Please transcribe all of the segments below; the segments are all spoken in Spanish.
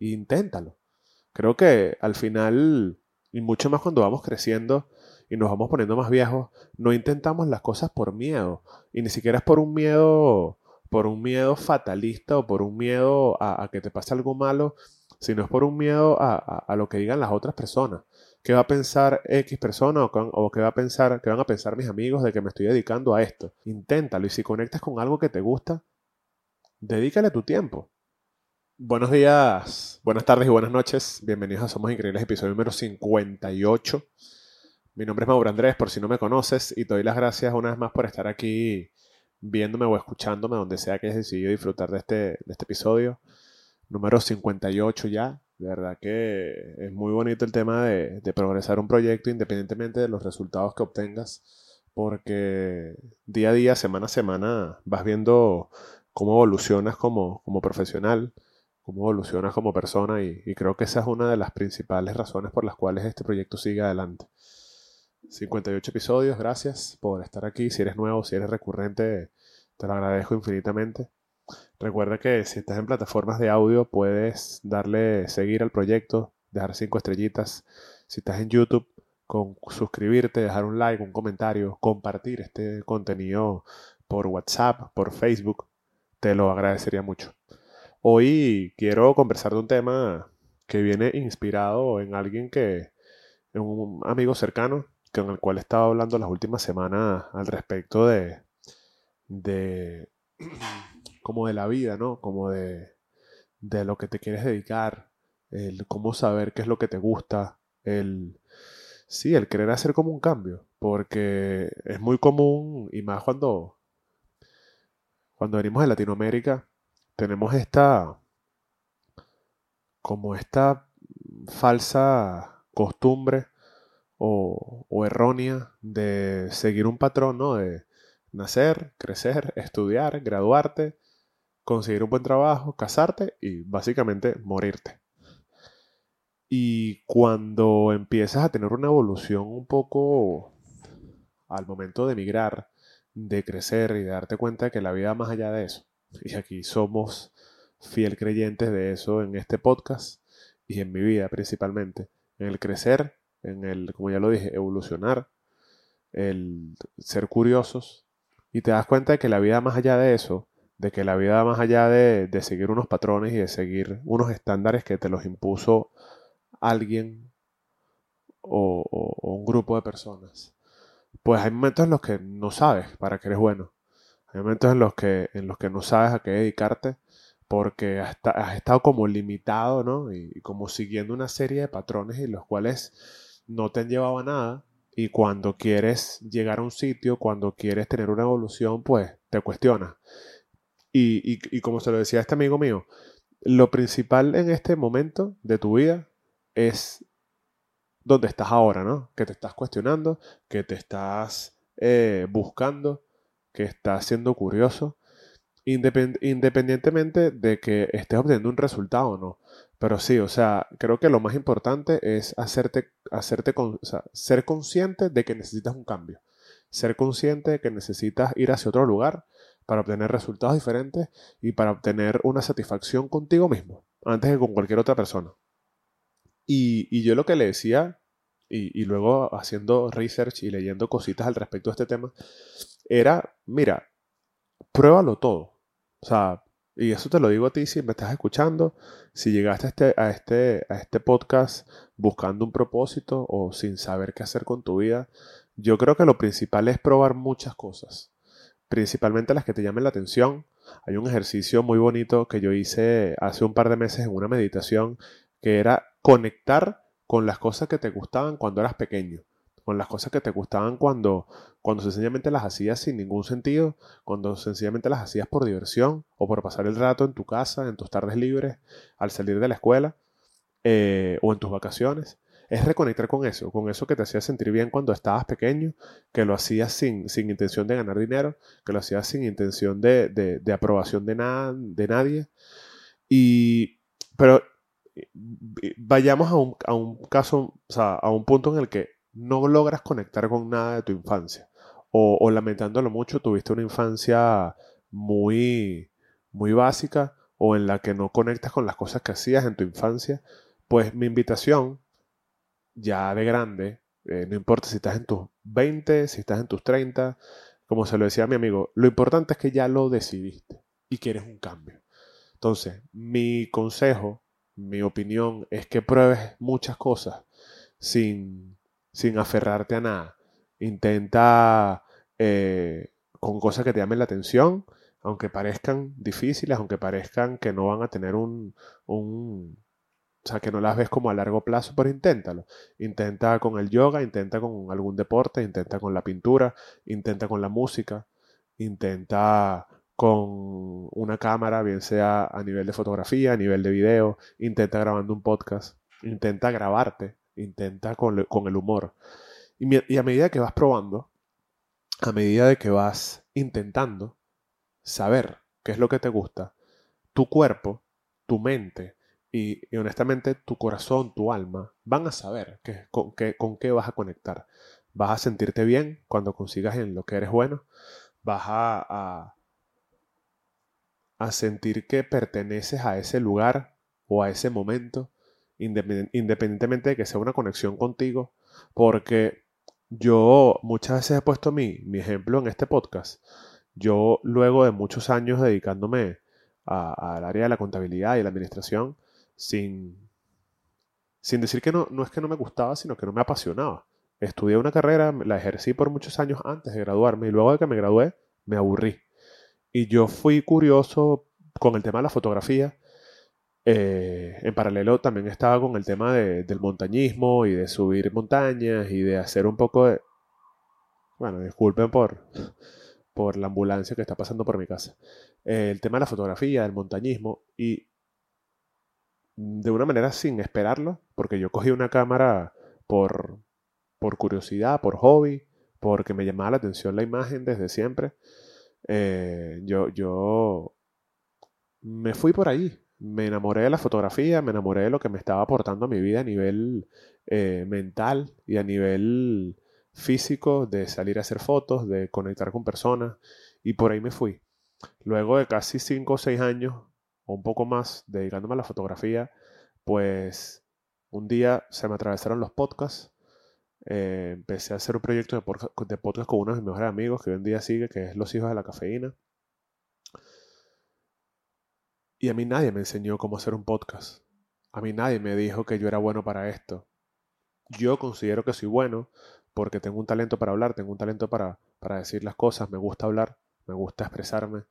inténtalo. Creo que al final, y mucho más cuando vamos creciendo y nos vamos poniendo más viejos, no intentamos las cosas por miedo. Y ni siquiera es por un miedo, por un miedo fatalista o por un miedo a, que te pase algo malo, sino es por un miedo a, lo que digan las otras personas. ¿Qué va a pensar X persona o, o, qué va a pensar, qué van a pensar mis amigos de que me estoy dedicando a esto? Inténtalo y si conectas con algo que te gusta, dedícale tu tiempo. Buenos días, buenas tardes y buenas noches. Bienvenidos a Somos Increíbles, episodio número 58. Mi nombre es Mauro Andrés, por si no me conoces, y te doy las gracias una vez más por estar aquí viéndome o escuchándome donde sea que hayas decidido disfrutar de este, de este episodio. Número 58 ya. De verdad que es muy bonito el tema de, de progresar un proyecto independientemente de los resultados que obtengas, porque día a día, semana a semana, vas viendo cómo evolucionas como, como profesional, cómo evolucionas como persona y, creo que esa es una de las principales razones por las cuales este proyecto sigue adelante. 58 episodios, gracias por estar aquí. Si eres nuevo, si eres recurrente, te lo agradezco infinitamente. Recuerda que si estás en plataformas de audio puedes darle seguir al proyecto, dejar cinco estrellitas. Si estás en YouTube, con suscribirte, dejar un like, un comentario, compartir este contenido por WhatsApp, por Facebook, te lo agradecería mucho. Hoy quiero conversar de un tema que viene inspirado en alguien que, en un amigo cercano, con el cual he estado hablando las últimas semanas al respecto de, de, como de la vida, ¿no? Como de, de lo que te quieres dedicar, el cómo saber qué es lo que te gusta, el, sí, el querer hacer como un cambio, porque es muy común, y más cuando cuando venimos de Latinoamérica, tenemos esta, como esta falsa costumbre o, errónea de seguir un patrón, ¿no? De nacer, crecer, estudiar, graduarte, conseguir un buen trabajo, casarte y básicamente morirte. Y cuando empiezas a tener una evolución un poco al momento de emigrar, de crecer y de darte cuenta de que la vida más allá de eso. Y aquí somos fiel creyentes de eso en este podcast y en mi vida principalmente. En el crecer, en el, como ya lo dije, evolucionar, el ser curiosos. Y te das cuenta de que la vida más allá de eso, de que la vida más allá de, seguir unos patrones y de seguir unos estándares que te los impuso alguien o un grupo de personas pues hay momentos en los que no sabes para qué eres bueno. Momentos en los que, en los que no sabes a qué dedicarte porque has, estado como limitado, ¿no? Y, como siguiendo una serie de patrones en los cuales no te han llevado a nada. Y cuando quieres llegar a un sitio, cuando quieres tener una evolución, pues te cuestionas. Y, y como se lo decía este amigo mío, lo principal en este momento de tu vida es donde estás ahora, ¿no? Que te estás cuestionando, que te estás eh, buscando, que estás siendo curioso, independientemente de que estés obteniendo un resultado o no. Pero sí, o sea, creo que lo más importante es hacerte, hacerte ser consciente de que necesitas un cambio. Ser consciente de que necesitas ir hacia otro lugar para obtener resultados diferentes y para obtener una satisfacción contigo mismo, antes que con cualquier otra persona. Y, yo lo que le decía, y, luego haciendo research y leyendo cositas al respecto de este tema, era, mira, pruébalo todo. O sea, y eso te lo digo a ti si me estás escuchando, si llegaste a este, a este, a este podcast buscando un propósito o sin saber qué hacer con tu vida, yo creo que lo principal es probar muchas cosas, principalmente las que te llamen la atención. Hay un ejercicio muy bonito que yo hice hace un par de meses en una meditación que era conectar con las cosas que te gustaban cuando eras pequeño, con las cosas que te gustaban cuando, cuando sencillamente las hacías sin ningún sentido, cuando sencillamente las hacías por diversión o por pasar el rato en tu casa, en tus tardes libres, al salir de la escuela eh, o en tus vacaciones. Es reconectar con eso, con eso que te hacía sentir bien cuando estabas pequeño, que lo hacías sin, sin intención de ganar dinero, que lo hacías sin intención de, de, de aprobación de, nada de nadie. Y, pero vayamos a un, a un caso, o sea, a un punto en el que no logras conectar con nada de tu infancia. O, lamentándolo mucho, tuviste una infancia muy, muy básica o en la que no conectas con las cosas que hacías en tu infancia, pues mi invitación, ya de grande, eh, no importa si estás en tus 20, si estás en tus 30, como se lo decía a mi amigo, lo importante es que ya lo decidiste y quieres un cambio. Entonces, mi consejo, mi opinión es que pruebes muchas cosas sin, sin aferrarte a nada. Intenta eh, con cosas que te llamen la atención, aunque parezcan difíciles, aunque parezcan que no van a tener un, un o sea, que no las ves como a largo plazo, pero inténtalo. Intenta con el yoga, intenta con algún deporte, intenta con la pintura, intenta con la música, intenta con una cámara, bien sea a nivel de fotografía, a nivel de video, intenta grabando un podcast, intenta grabarte, intenta con, el humor. Y, a medida que vas probando, a medida de que vas intentando saber qué es lo que te gusta, tu cuerpo, tu mente y, honestamente tu corazón, tu alma van a saber con, con qué vas a conectar. Vas a sentirte bien cuando consigas en lo que eres bueno. Vas a, sentir que perteneces a ese lugar o a ese momento, independientemente de que sea una conexión contigo, porque yo muchas veces he puesto mi, mi ejemplo en este podcast. Yo luego de muchos años dedicándome al área de la contabilidad y la administración, sin, sin decir que no, no es que no me gustaba, sino que no me apasionaba. Estudié una carrera, la ejercí por muchos años antes de graduarme y luego de que me gradué me aburrí. Y yo fui curioso con el tema de la fotografía. Eh, en paralelo también estaba con el tema del montañismo y de subir montañas y de hacer un poco de... Bueno, disculpen por, por la ambulancia que está pasando por mi casa. Eh, el tema de la fotografía, del montañismo y de una manera sin esperarlo, porque yo cogí una cámara por, por curiosidad, por hobby, porque me llamaba la atención la imagen desde siempre. Eh, yo, yo me fui por ahí, me enamoré de la fotografía, me enamoré de lo que me estaba aportando a mi vida a nivel eh, mental y a nivel físico, de salir a hacer fotos, de conectar con personas, y por ahí me fui. Luego de casi 5 o 6 años o un poco más dedicándome a la fotografía, pues un día se me atravesaron los podcasts. Eh, empecé a hacer un proyecto de, podcast con uno de mis mejores amigos que hoy en día sigue, que es Los Hijos de la Cafeína. Y a mí nadie me enseñó cómo hacer un podcast. A mí nadie me dijo que yo era bueno para esto. Yo considero que soy bueno porque tengo un talento para hablar, tengo un talento para, para decir las cosas, me gusta hablar, me gusta expresarme.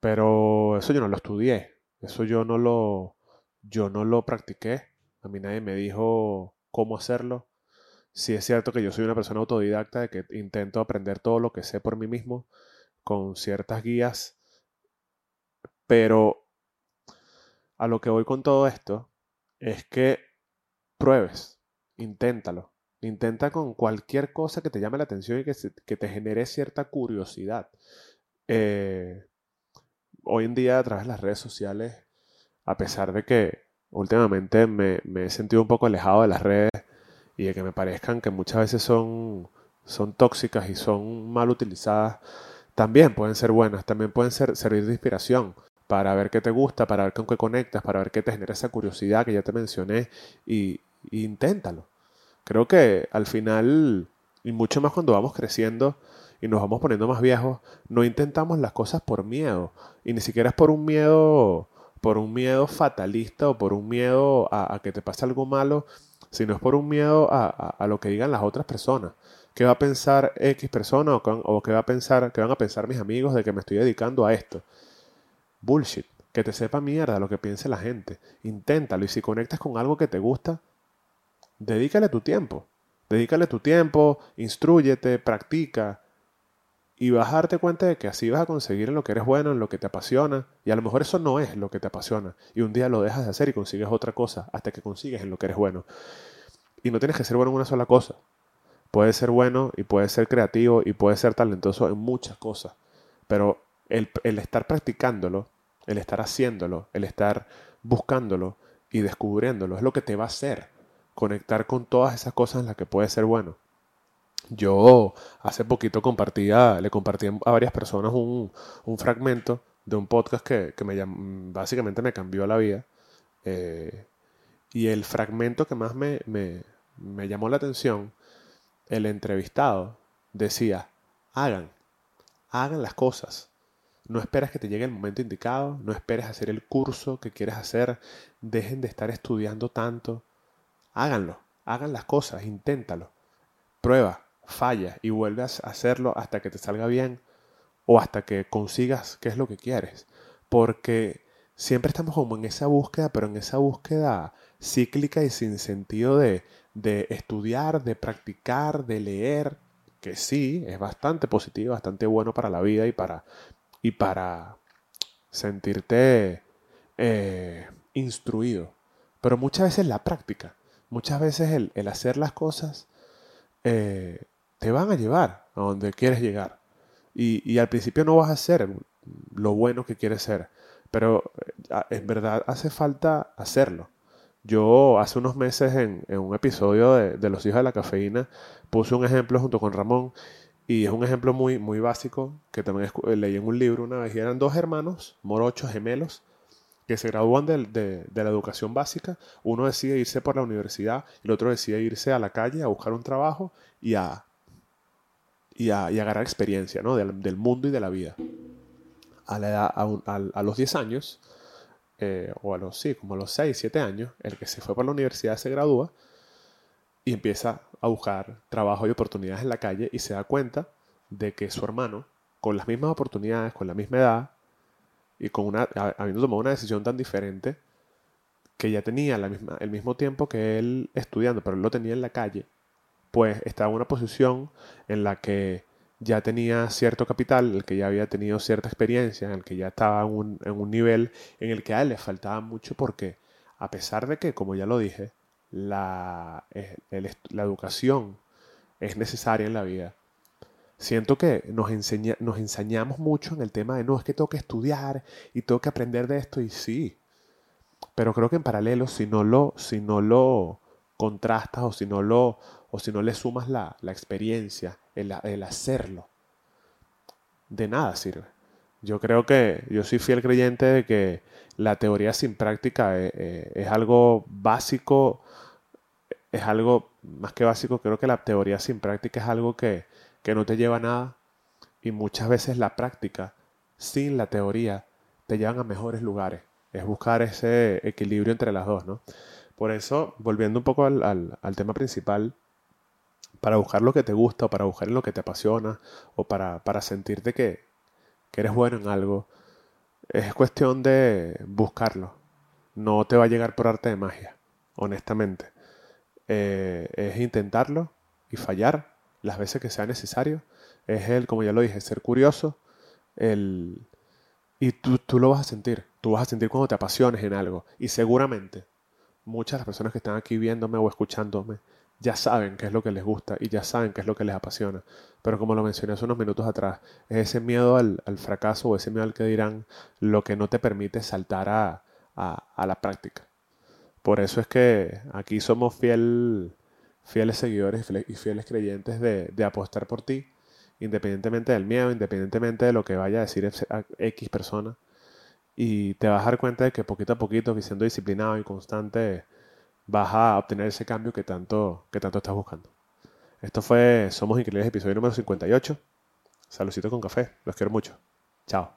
Pero eso yo no lo estudié, eso yo no lo, yo no lo practiqué. A mí nadie me dijo cómo hacerlo. Sí es cierto que yo soy una persona autodidacta de que intento aprender todo lo que sé por mí mismo con ciertas guías, pero a lo que voy con todo esto es que pruebes, inténtalo. Intenta con cualquier cosa que te llame la atención y que, te genere cierta curiosidad. Eh, hoy en día a través de las redes sociales, a pesar de que últimamente me, he sentido un poco alejado de las redes y de que me parezcan que muchas veces son, son tóxicas y son mal utilizadas, también pueden ser buenas, también pueden ser, servir de inspiración para ver qué te gusta, para ver con qué conectas, para ver qué te genera esa curiosidad que ya te mencioné y, inténtalo. Creo que al final, y mucho más cuando vamos creciendo, y nos vamos poniendo más viejos, no intentamos las cosas por miedo. Y ni siquiera es por un miedo, por un miedo fatalista o por un miedo a, que te pase algo malo, sino es por un miedo a, lo que digan las otras personas. ¿Qué va a pensar X persona o, o qué, va a pensar, qué van a pensar mis amigos de que me estoy dedicando a esto? Bullshit. Que te sepa mierda lo que piense la gente. Inténtalo y si conectas con algo que te gusta, dedícale tu tiempo. Dedícale tu tiempo, instruyete, practica, y vas a darte cuenta de que así vas a conseguir en lo que eres bueno, en lo que te apasiona, y a lo mejor eso no es lo que te apasiona, y un día lo dejas de hacer y consigues otra cosa hasta que consigues en lo que eres bueno. Y no tienes que ser bueno en una sola cosa. Puedes ser bueno y puedes ser creativo y puedes ser talentoso en muchas cosas, pero el, el estar practicándolo, el estar haciéndolo, el estar buscándolo y descubriéndolo es lo que te va a hacer conectar con todas esas cosas en las que puedes ser bueno. Yo hace poquito compartía, le compartí a varias personas un, fragmento de un podcast que, me básicamente me cambió la vida. Eh, y el fragmento que más me, me, me llamó la atención, el entrevistado decía, hagan, hagan las cosas. No esperes que te llegue el momento indicado, no esperes hacer el curso que quieres hacer, dejen de estar estudiando tanto. Háganlo, hagan las cosas, inténtalo. Prueba, falla y vuelves a hacerlo hasta que te salga bien o hasta que consigas qué es lo que quieres. Porque siempre estamos como en esa búsqueda, pero en esa búsqueda cíclica y sin sentido de, de estudiar, de practicar, de leer, que sí, es bastante positivo, bastante bueno para la vida y para, y para sentirte eh, instruido. Pero muchas veces la práctica, muchas veces el, hacer las cosas eh, te van a llevar a donde quieres llegar. Y, al principio no vas a ser lo bueno que quieres ser, pero eh, en verdad hace falta hacerlo. Yo hace unos meses en, un episodio de, Los hijos de la cafeína puse un ejemplo junto con Ramón y es un ejemplo muy, muy básico que también leí en un libro una vez. Y eran dos hermanos, morochos, gemelos, que se gradúan de, la educación básica. Uno decide irse por la universidad y el otro decide irse a la calle a buscar un trabajo y a, y a, agarrar experiencia ¿no? del, mundo y de la vida. A, la edad, a, los 10 años, eh, o a los, sí, como a los 6, 7 años, el que se fue por la universidad se gradúa y empieza a buscar trabajo y oportunidades en la calle y se da cuenta de que su hermano, con las mismas oportunidades, con la misma edad y con una, habiendo tomado una decisión tan diferente, que ya tenía la misma, el mismo tiempo que él estudiando, pero él lo tenía en la calle, pues estaba en una posición en la que ya tenía cierto capital, el que ya había tenido cierta experiencia, en el que ya estaba en un, en un nivel en el que a él le faltaba mucho porque, a pesar de que, como ya lo dije, la, la educación es necesaria en la vida, siento que nos, enseña, nos ensañamos mucho en el tema de no, es que tengo que estudiar y tengo que aprender de esto y sí, pero creo que en paralelo, si no lo, si no lo contrastas o si no lo o si no le sumas la, experiencia, el, hacerlo, de nada sirve. Yo creo que yo soy fiel creyente de que la teoría sin práctica es, eh, es, algo básico, es algo más que básico, creo que la teoría sin práctica es algo que, que no te lleva a nada y muchas veces la práctica sin la teoría te llevan a mejores lugares. Es buscar ese equilibrio entre las dos, ¿no? Por eso, volviendo un poco al, al tema principal, para buscar lo que te gusta o para buscar en lo que te apasiona o para, sentirte que, eres bueno en algo, es cuestión de buscarlo. No te va a llegar por arte de magia, honestamente. Eh, es intentarlo y fallar las veces que sea necesario. Es el, como ya lo dije, ser curioso. El, y tú, tú lo vas a sentir. Tú vas a sentir cuando te apasiones en algo. Y seguramente muchas de las personas que están aquí viéndome o escuchándome ya saben qué es lo que les gusta y ya saben qué es lo que les apasiona. Pero como lo mencioné hace unos minutos atrás, es ese miedo al, fracaso o ese miedo al que dirán lo que no te permite saltar a, la práctica. Por eso es que aquí somos fiel, fieles seguidores y fieles creyentes de, de apostar por ti, independientemente del miedo, independientemente de lo que vaya a decir X persona. Y te vas a dar cuenta de que poquito a poquito, siendo disciplinado y constante, vas a obtener ese cambio que tanto, que tanto estás buscando. Esto fue Somos Increíbles, episodio número 58. Saludcito con café. Los quiero mucho. Chao.